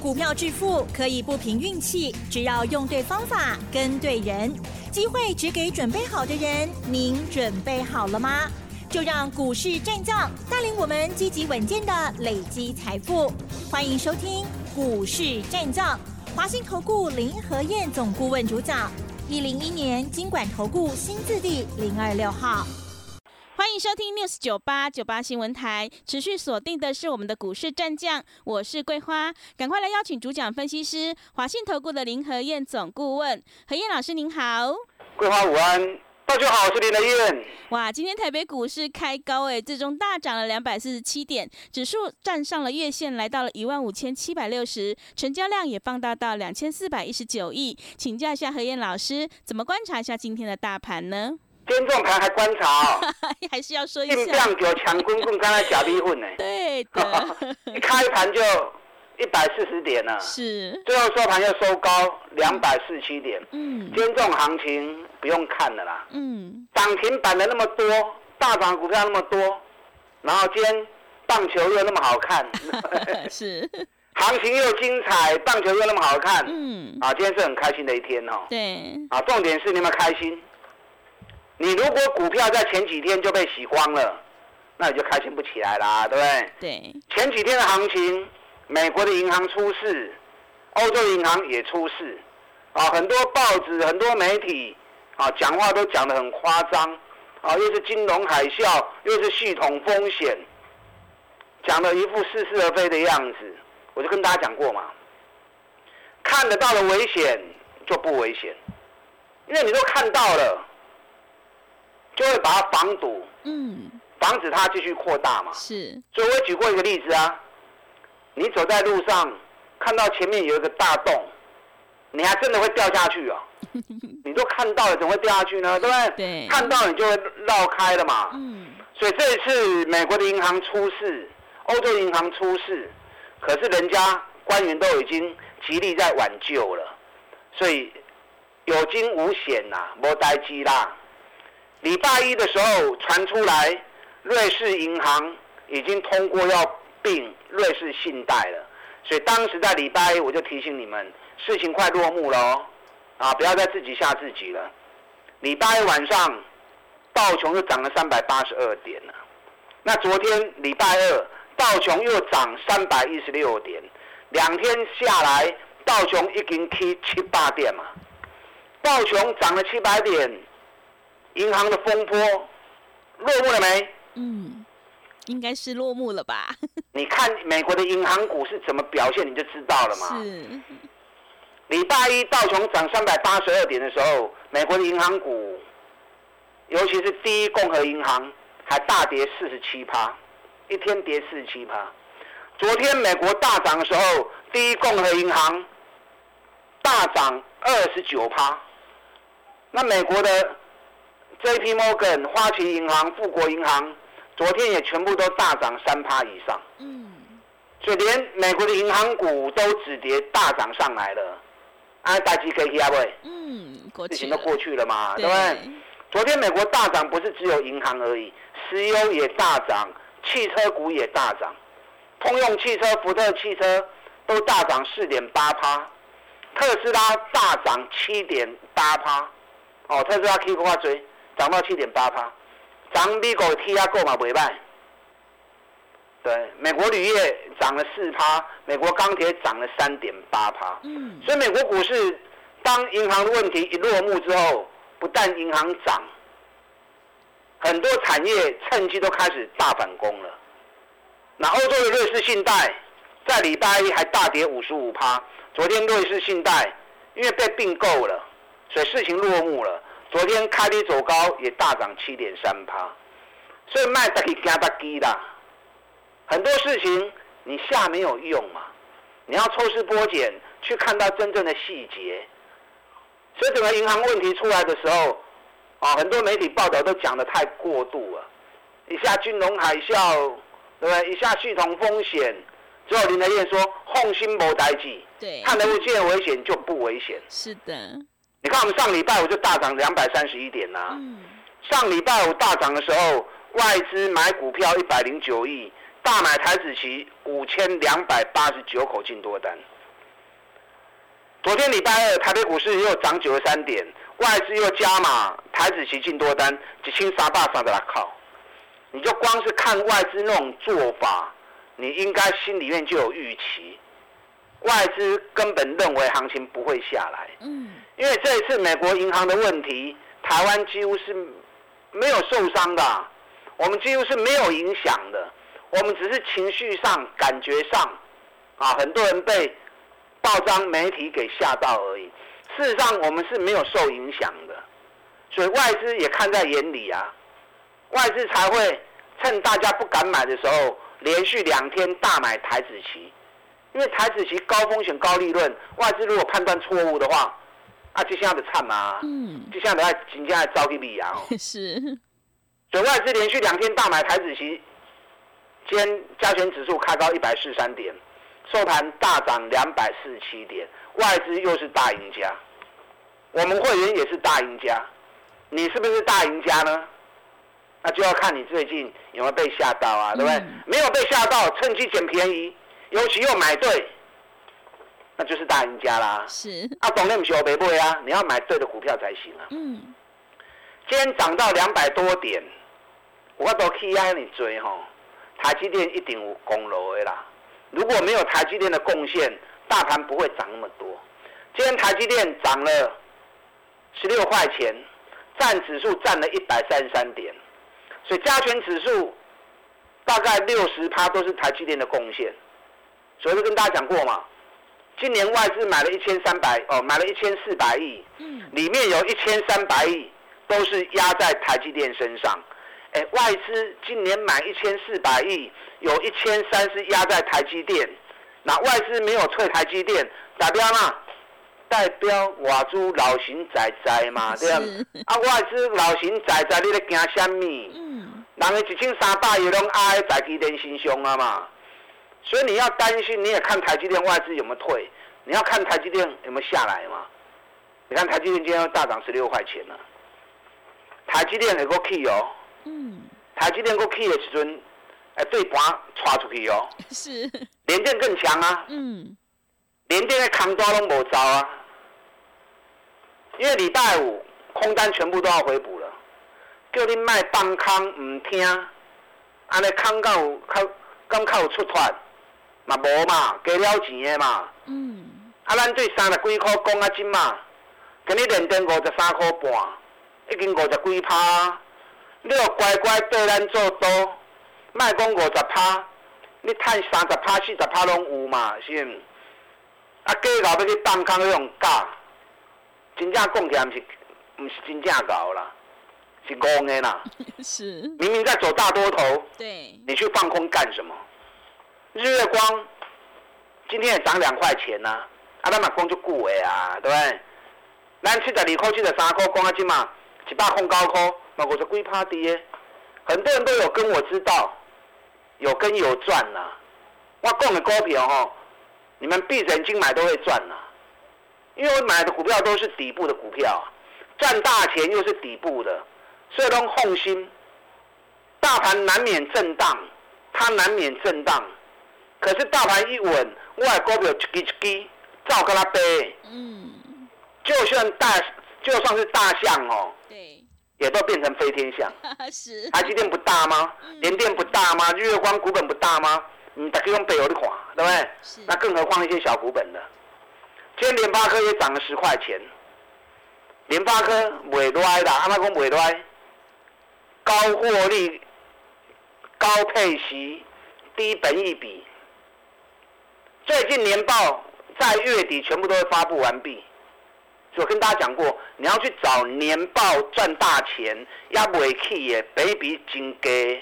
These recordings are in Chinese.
股票致富可以不凭运气，只要用对方法、跟对人，机会只给准备好的人。您准备好了吗？就让股市战将带领我们积极稳健的累积财富。欢迎收听股市战将，华信投顾林和燕总顾问主讲，一零一年经管投顾新字第零二六号。欢迎收听 News 九八九八新闻台，持续锁定的是我们的股市战将，我是桂花，赶快来邀请主讲分析师华信投顾的林和燕总顾问，何燕老师您好，桂花午安，大家好，我是林和燕。哇，今天台北股市开高诶，最终大涨了两百四十七点，指数站上了月线，来到了一万五千七百六十，成交量也放大到两千四百一十九亿，请教一下何燕老师，怎么观察一下今天的大盘呢？今天这种盘还观察哦，还是要说一下。硬量有强棍棍，刚才假逼混呢。对的。一开盘就一百四十点了，是。最后收盘又收高两百四十七点。嗯。今天这种行情不用看了啦。嗯。涨停板的那么多，大涨股票那么多，然后今天棒球又那么好看。是。行情又精彩，棒球又那么好看。嗯。啊，今天是很开心的一天哦。对。啊，重点是你们开心。你如果股票在前几天就被洗光了，那你就开心不起来啦，对不对？对。前几天的行情，美国的银行出事，欧洲银行也出事，啊，很多报纸、很多媒体啊，讲话都讲得很夸张，啊，又是金融海啸，又是系统风险，讲的一副似是而非的样子。我就跟大家讲过嘛，看得到的危险就不危险，因为你都看到了。就会把它防堵，嗯，防止它继续扩大嘛。是，所以我举过一个例子啊，你走在路上，看到前面有一个大洞，你还真的会掉下去哦。你都看到了，怎么会掉下去呢？对不对？对。看到你就会绕开了嘛。嗯。所以这一次美国的银行出事，欧洲银行出事，可是人家官员都已经极力在挽救了，所以有惊无险呐，无呆机啦。礼拜一的时候传出来，瑞士银行已经通过要并瑞士信贷了，所以当时在礼拜一我就提醒你们，事情快落幕了哦，啊，不要再自己吓自己了。礼拜一晚上，道琼又涨了三百八十二点了，那昨天礼拜二道琼又涨三百一十六点，两天下来道琼已经去七八点嘛，道琼涨了七百点。银行的风波落幕了没？嗯，应该是落幕了吧。你看美国的银行股是怎么表现，你就知道了嘛。是。礼拜一道琼涨三百八十二点的时候，美国的银行股，尤其是第一共和银行，还大跌四十七趴，一天跌四十七趴。昨天美国大涨的时候，第一共和银行大涨二十九趴。那美国的。J.P. Morgan、花旗银行、富国银行，昨天也全部都大涨三趴以上。嗯，所以连美国的银行股都止跌大涨上来了。啊，大吉可以啊，喂。嗯，事情都过去了嘛，对不对？昨天美国大涨不是只有银行而已，石油也大涨，汽车股也大涨，通用汽车、福特汽车都大涨四点八趴，特斯拉大涨七点八趴。哦，特斯拉 K 股话追。涨到七点八趴，涨美国 T 压购嘛不卖。对，美国铝业涨了四趴，美国钢铁涨了三点八趴。嗯，所以美国股市当银行的问题一落幕之后，不但银行涨，很多产业趁机都开始大反攻了。那欧洲的瑞士信贷在礼拜一还大跌五十五趴，昨天瑞士信贷因为被并购了，所以事情落幕了。昨天开低走高，也大涨七点三趴，所以卖得可以加得低啦。很多事情你下没有用嘛，你要抽丝剥茧去看到真正的细节。所以整个银行问题出来的时候，啊，很多媒体报道都讲的太过度了，一下金融海啸，对不对？一下系统风险，最后林德燕说放心无代志，对，看得见危险就不危险。是的。你看，我们上礼拜五就大涨两百三十一点呐。上礼拜五大涨的时候，外资买股票一百零九亿，大买台子期五千两百八十九口进多单。昨天礼拜二台北股市又涨九十三点，外资又加码，台子期进多单，一千三百三十来靠。你就光是看外资那种做法，你应该心里面就有预期，外资根本认为行情不会下来。嗯。因为这一次美国银行的问题，台湾几乎是没有受伤的，我们几乎是没有影响的，我们只是情绪上、感觉上，啊，很多人被。报章媒体给吓到而已，事实上我们是没有受影响的，所以外资也看在眼里啊，外资才会趁大家不敢买的时候，连续两天大买台子期，因为台子期高风险高利润，外资如果判断错误的话，啊，就像的惨嘛，嗯，就像的在今天在招地利啊，是，所以外资连续两天大买台子期，今天加权指数开高一百四十三点。收盘大涨两百四十七点，外资又是大赢家，我们会员也是大赢家，你是不是大赢家呢？那就要看你最近有没有被吓到啊，对不对？没有被吓到，趁机捡便宜，尤其又买对，那就是大赢家啦。是。啊，懂那么小不会啊？你要买对的股票才行啊。嗯。今天涨到两百多点，我都去挨你追吼，台积电一定有功劳的啦。如果没有台积电的贡献，大盘不会涨那么多。今天台积电涨了十六块钱，占指数占了一百三十三点，所以加权指数大概六十趴都是台积电的贡献。所以就跟大家讲过嘛，今年外资买了一千三百哦，买了一千四百亿，里面有一千三百亿都是压在台积电身上。哎，外资今年买一千四百亿，有一千三是压在台积电，那外资没有退台积电，代表嘛？代表外资老型仔仔嘛，对啊。啊，外资老型仔仔，你咧惊什么？嗯。人个一千三百亿拢压在台积电身上啊嘛，所以你要担心，你也看台积电外资有没有退，你要看台积电有没有下来嘛。你看台积电今天大涨十六块钱了，台积电有个 key 哦。嗯，台积电过去的时阵，哎，对盘刷出去哦。是。联电更强啊。嗯。联电的扛抓拢无招啊，因为礼拜五空单全部都要回补了，叫你卖放空唔听，安尼空到靠刚靠出团，嘛无嘛，加了钱的嘛。嗯。啊，咱对三十几块讲啊真嘛，今日联电五十三块半，已经五十几趴。你要乖乖对咱做多，卖讲五十趴，你赚三十趴、四十趴拢有嘛？是毋？啊，假搞要去放空迄种假，真正讲起来毋是，毋是真正搞啦，是戆的啦。是。明明在走大多头，对。你去放空干什么？日月光今天也涨两块钱呐，啊，咱嘛讲就久的啊，对不对？咱七十二块、七十三块，讲啊，即嘛一百空高块。我是龟趴跌，很多人都有跟我知道，有跟有赚呐。我讲的股票吼，你们闭着眼睛买都会赚呐，因为我买的股票都是底部的股票，赚大钱又是底部的，所以都放心。大盘难免震荡，它难免震荡，可是大盘一稳，我的股票一支一支照跟他背。嗯。就算大，就算是大象哦。对。也都变成飞天象。是。台积电不大吗？联电不大吗？日月光股本不大吗？你大家用北欧的垮，对不对？是。那更何况一些小股本的。今天联发科也涨了十块钱。联发科尾来的，阿妈讲尾来，高获利、高配息、低本益比。最近年报在月底全部都会发布完毕。我跟大家讲过，你要去找年报赚大钱，要尾气也比比金低，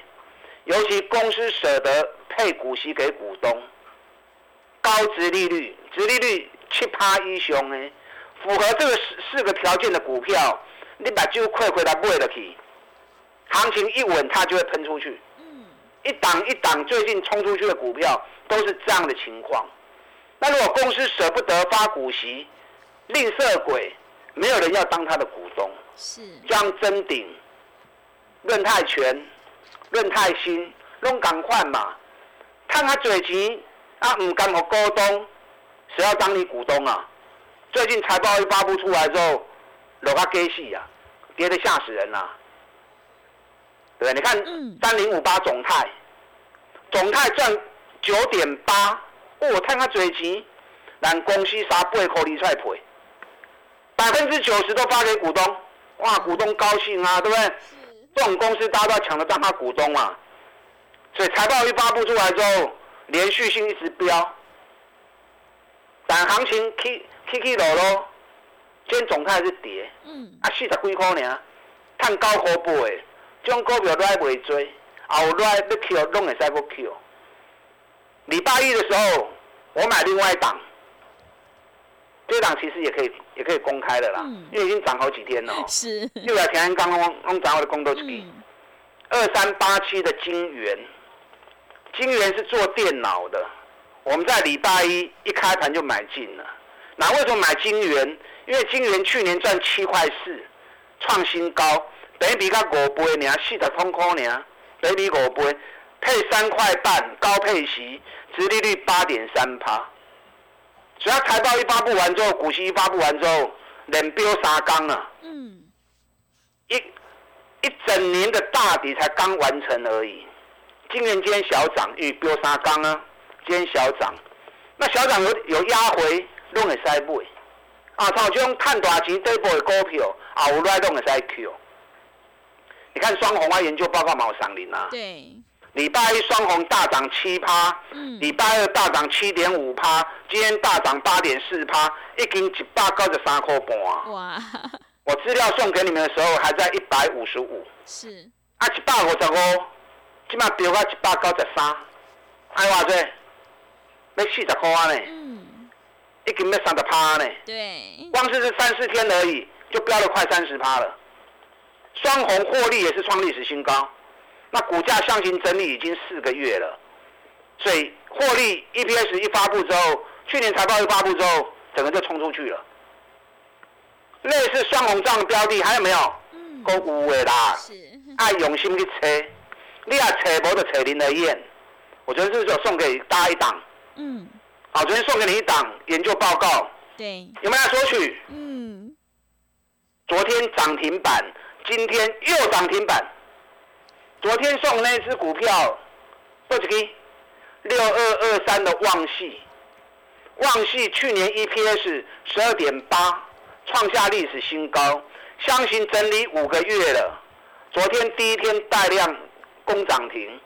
尤其公司舍得配股息给股东，高值利率，值利率七趴以上呢，符合这个四四个条件的股票，你把就快快来买了去，行情一稳，它就会喷出去。一档一档最近冲出去的股票都是这样的情况。那如果公司舍不得发股息，吝啬鬼，没有人要当他的股东。是。像真鼎、润泰全、润泰新，拢赶快嘛，看他嘴钱啊，唔敢和股东，谁要当你股东啊？最近财报一发布出来之后，楼下跌戏啊，跌得吓死人呐！对不对？你看三零五八总泰，总泰赚九点八，哦，看他嘴急，让公司三八块离出来赔，百分之九十都发给股东，哇，股东高兴啊，对不对？这种公司大家都要抢着当他股东嘛，所以财报一发布出来之后，连续性一直飙，但行情起起起落落，今天总态是跌，嗯，啊四十几块呢，赚九块八的，这种股票都还未追，后来要 Q 拢会使要 Q。礼拜一的时候，我买另外一档，这档其实也可以也可以公开的啦，因为已经涨好几天了。是。又来田安刚刚刚涨我的工作机，二三八七的金元，金元是做电脑的，我们在礼拜一一开盘就买进了。那为什么买金元？因为金元去年赚七块四，创新高，等于比较五倍，你四十通空你啊，等于比五倍，配三块半，高配息，殖利率八点三趴。只要财报一发布完之后，股息一发布完之后，连飙三缸啊！嗯，一一整年的大底才刚完成而已。今年今天小涨，因为飙三缸啊，今天小涨，那小涨有有压回。拢会使买，啊，像这种赚大钱底部的股票，后来拢会使 Q。你看双红啊，研究报告冇上林啊。对。礼拜一双红大涨七趴，嗯。礼拜二大涨七点五趴，今天大涨八点四趴，一斤一百九十三块半。哇。我资料送给你们的时候还在一百五十五。是。啊，一百五十五，即码飙到一百九十三，哎话这，要四十块呢。嗯。一斤要三十趴呢，对，光是这三四天而已，就飙了快三十趴了。双红获利也是创历史新高，那股价向行整理已经四个月了，所以获利 EPS 一发布之后，去年财报一发布之后，整个就冲出去了。类似双红这样的标的还有没有？嗯，够有的啦，是，爱用心去猜，你要猜无就猜林德燕，我觉得这就送给大家一档，嗯。好，昨天送给你一档研究报告，对，有没有索取？嗯，昨天涨停板，今天又涨停板。昨天送那只股票，多少个？六二二三的旺系，旺系去年 EPS 十二点八，创下历史新高，相信整理五个月了。昨天第一天带量攻涨停。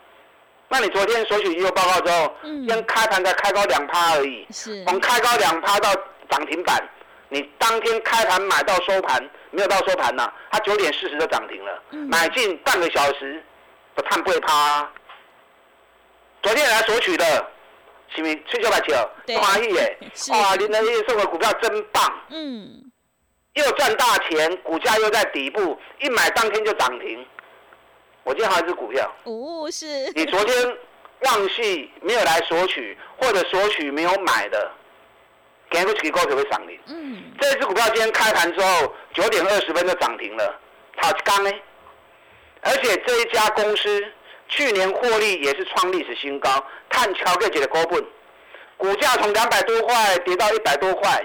那你昨天索取研究报告之后，嗯，跟开盘才开高两趴而已，是，从开高两趴到涨停板，你当天开盘买到收盘，没有到收盘呢，它九点四十就涨停了，买进半个小时，不探不会趴。昨天来索取的，是咪七九八九，欢喜耶，哇，林德业送的股票真棒，嗯，又赚大钱，股价又在底部，一买当天就涨停。我今天还有一只股票，哦，是。你昨天忘记没有来索取，或者索取没有买的，给不起股票会涨停。嗯。这只股票今天开盘之后九点二十分就涨停了，好刚呢。而且这一家公司去年获利也是创历史新高，看乔克姐的高本，股价从两百多块跌到一百多块，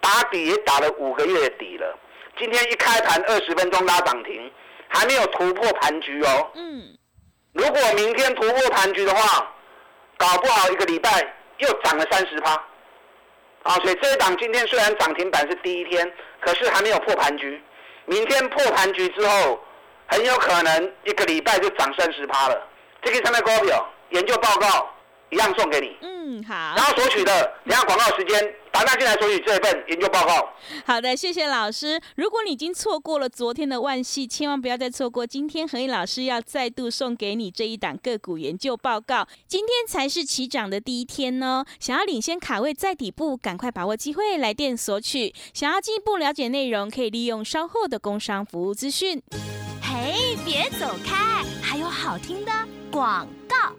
打底也打了五个月底了。今天一开盘二十分钟拉涨停。还没有突破盘局哦。嗯。如果明天突破盘局的话，搞不好一个礼拜又涨了三十趴。啊，所以这一档今天虽然涨停板是第一天，可是还没有破盘局。明天破盘局之后，很有可能一个礼拜就涨三十趴了。这个上面股表研究报告一样送给你。嗯，好。然后索取的，等下广告时间。打电进来索取这一份研究报告。好的，谢谢老师。如果你已经错过了昨天的万系，千万不要再错过今天何毅老师要再度送给你这一档个股研究报告。今天才是起涨的第一天呢，想要领先卡位在底部，赶快把握机会来电索取。想要进一步了解内容，可以利用稍后的工商服务资讯。哎，别走开，还有好听的广告。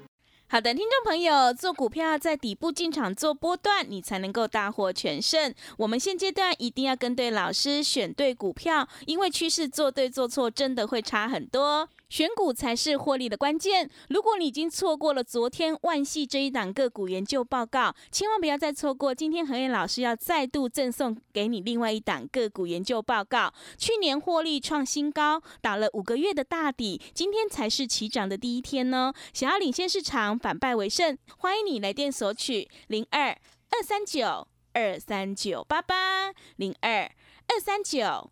好的，听众朋友，做股票在底部进场做波段，你才能够大获全胜。我们现阶段一定要跟对老师，选对股票，因为趋势做对做错真的会差很多。选股才是获利的关键。如果你已经错过了昨天万系这一档个股研究报告，千万不要再错过。今天何燕老师要再度赠送给你另外一档个股研究报告。去年获利创新高，打了五个月的大底，今天才是起涨的第一天呢。想要领先市场，反败为胜，欢迎你来电索取零二二三九二三九八八零二二三九。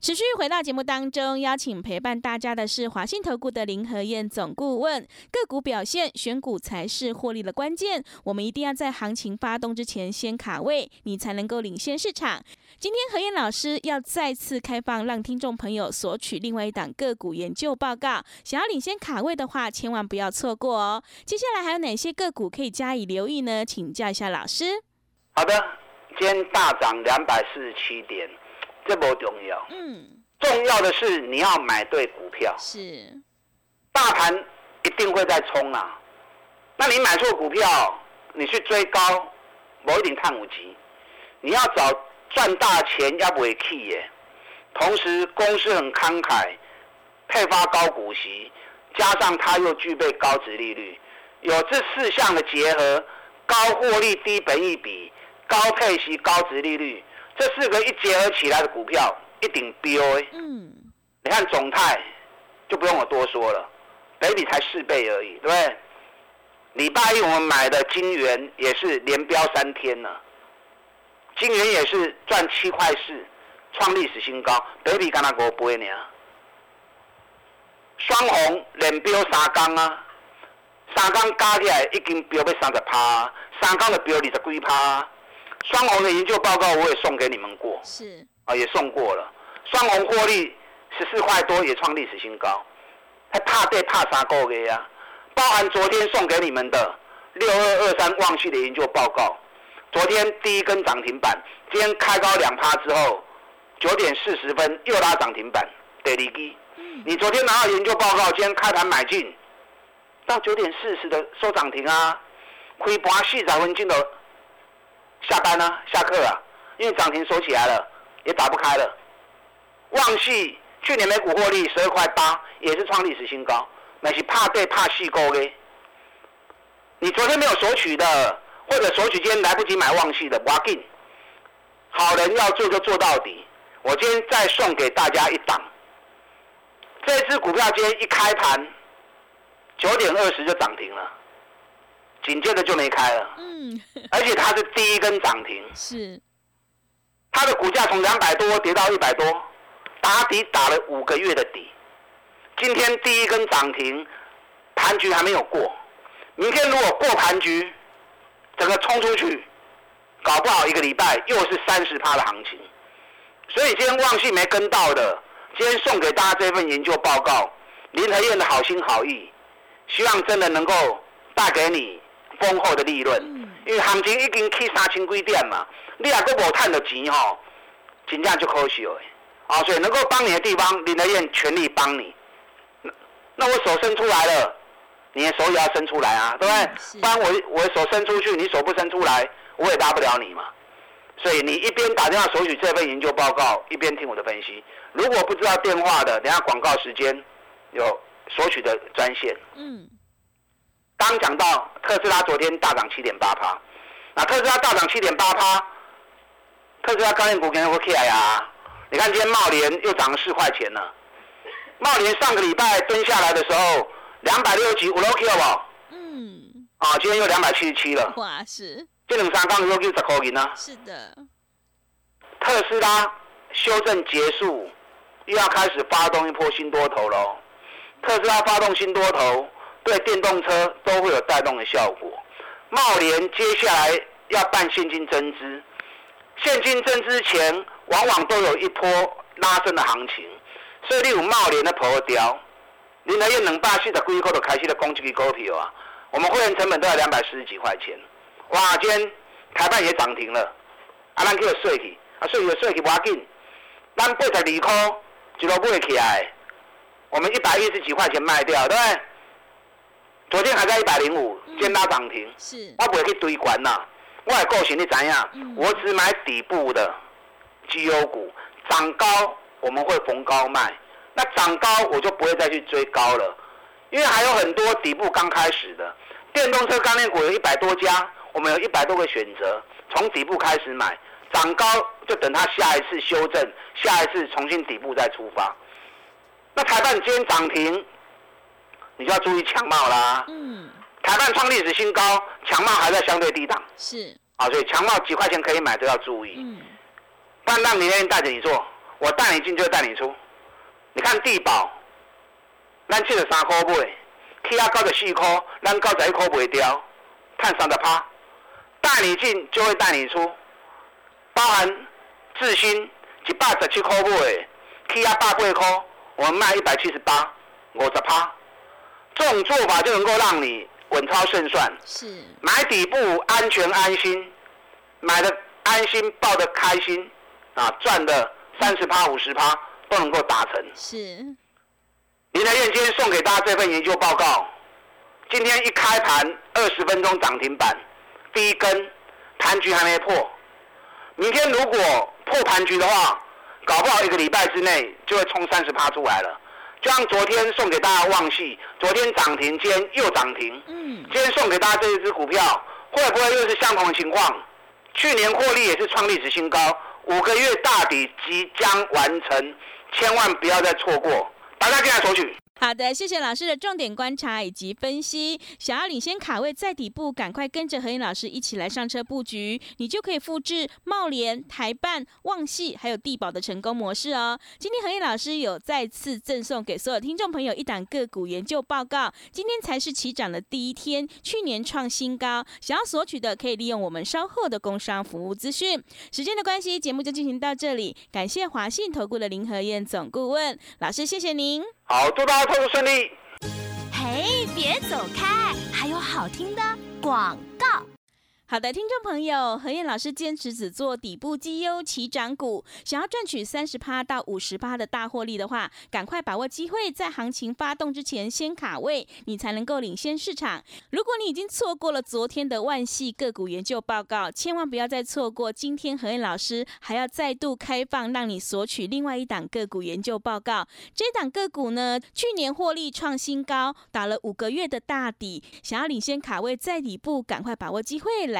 持续回到节目当中，邀请陪伴大家的是华信投顾的林和燕总顾问。个股表现，选股才是获利的关键。我们一定要在行情发动之前先卡位，你才能够领先市场。今天何燕老师要再次开放，让听众朋友索取另外一档个股研究报告。想要领先卡位的话，千万不要错过哦。接下来还有哪些个股可以加以留意呢？请教一下老师。好的，今天大涨两百四十七点。这不重要，嗯，重要的是你要买对股票。是，大盘一定会再冲啊，那你买错股票，你去追高，某一点看五级，你要找赚大钱要不会气耶。同时公司很慷慨，配发高股息，加上它又具备高值利率，有这四项的结合，高获利、低本益比、高配息、高值利率。这四个一结合起来的股票，一顶标哎。嗯。你看总泰，就不用我多说了，北比才四倍而已，对不对？礼拜一我们买的金元也是连标三天了，金元也是赚七块四，创历史新高。北比刚刚给我播呢。双红连标三缸啊，三缸加起来已经标要三十趴，三缸的标二十几趴。双红的研究报告我也送给你们过，是啊，也送过了。双红获利十四块多，也创历史新高。还怕对怕啥个的呀？包含昨天送给你们的六二二三旺旭的研究报告，昨天第一根涨停板，今天开高两趴之后，九点四十分又拉涨停板，得利基。你昨天拿到研究报告，今天开盘买进，到九点四十的收涨停啊，开盘四十分进的。下班呢？下课啊？因为涨停收起来了，也打不开了。旺系去年每股获利十二块八，也是创历史新高。那是怕对怕细沟的。你昨天没有索取的，或者索取今天来不及买旺系的，不要紧。好人要做就做到底。我今天再送给大家一档。这支股票今天一开盘，九点二十就涨停了。紧接着就没开了，嗯，而且它是第一根涨停，是，它的股价从两百多跌到一百多，打底打了五个月的底，今天第一根涨停，盘局还没有过，明天如果过盘局，整个冲出去，搞不好一个礼拜又是三十趴的行情，所以今天旺信没跟到的，今天送给大家这份研究报告，林和燕的好心好意，希望真的能够带给你。丰厚的利润，因为行情已经去三千几点嘛，你也阁无赚到钱吼，真正就可惜了。啊，所以能够帮你的地方，林德燕全力帮你。那那我手伸出来了，你的手也要伸出来啊，对不对？不然我我手伸出去，你手不伸出来，我也拉不了你嘛。所以你一边打电话索取这份研究报告，一边听我的分析。如果不知道电话的，等下广告时间有索取的专线。嗯。刚讲到特斯拉昨天大涨七点八趴，那特斯拉大涨七点八趴，特斯拉概念股肯定会起来啊。你看今天茂联又涨了四块钱了，茂联上个礼拜蹲下来的时候两百六十几五 OK 好不？嗯。啊，今天又两百七十七了。哇，是。这两三刚又又十块钱呢。是的。特斯拉修正结束，又要开始发动一波新多头喽。特斯拉发动新多头。对电动车都会有带动的效果。茂联接下来要办现金增资，现金增资前往往都有一波拉升的行情，所以你有茂联的破掉，你那用两百四十几块就开始了攻击的股票啊！我们会员成本都要两百四十几块钱，哇！今天台办也涨停了，啊，咱叫税去，啊，税有税去不要紧，咱八十二块一路买起来，我们一百一十几块钱卖掉，对不对？昨天还在一百零五，见拉涨停。是，我不会去堆关呐。我的个性你怎样？我只买底部的绩优股，涨高我们会逢高卖。那涨高我就不会再去追高了，因为还有很多底部刚开始的电动车概念股有一百多家，我们有一百多个选择，从底部开始买，涨高就等它下一次修正，下一次重新底部再出发。那台办今天涨停，你就要注意强貌啦。嗯。台办创历史新高，强貌还在相对低档。是。啊，所以强貌几块钱可以买都要注意。嗯。但让你愿意带着你做，我带你进就带你出。你看地保，咱七十三块买，起啊九十四块，咱九十一块卖掉，赚三十趴。带你进就会带你出，包含智新一百十七块买，起啊百八块，我们卖一百七十八，五十趴。这种做法就能够让你稳操胜算。是。买底部安全安心，买的安心，抱的开心，啊，赚的三十趴五十趴。都能够达成。是，林台燕今天送给大家这份研究报告。今天一开盘二十分钟涨停板，第一根盘局还没破。明天如果破盘局的话，搞不好一个礼拜之内就会冲三十趴出来了。就像昨天送给大家旺系，昨天涨停，今天又涨停。嗯。今天送给大家这一只股票，会不会又是相同的情况？去年获利也是创历史新高，五个月大底即将完成。千万不要再错过，大家进来索取。好的，谢谢老师的重点观察以及分析。想要领先卡位在底部，赶快跟着何燕老师一起来上车布局，你就可以复制茂联、台办、旺系还有地保的成功模式哦。今天何燕老师有再次赠送给所有听众朋友一档个股研究报告。今天才是起涨的第一天，去年创新高，想要索取的可以利用我们稍后的工商服务资讯。时间的关系，节目就进行到这里。感谢华信投顾的林和燕总顾问老师，谢谢您。好，祝大家投资顺利。嘿，别走开，还有好听的广告。好的，听众朋友，何燕老师坚持只做底部绩优起涨股，想要赚取三十趴到五十趴的大获利的话，赶快把握机会，在行情发动之前先卡位，你才能够领先市场。如果你已经错过了昨天的万系个股研究报告，千万不要再错过今天何燕老师还要再度开放，让你索取另外一档个股研究报告。这档个股呢，去年获利创新高，打了五个月的大底，想要领先卡位在底部，赶快把握机会来。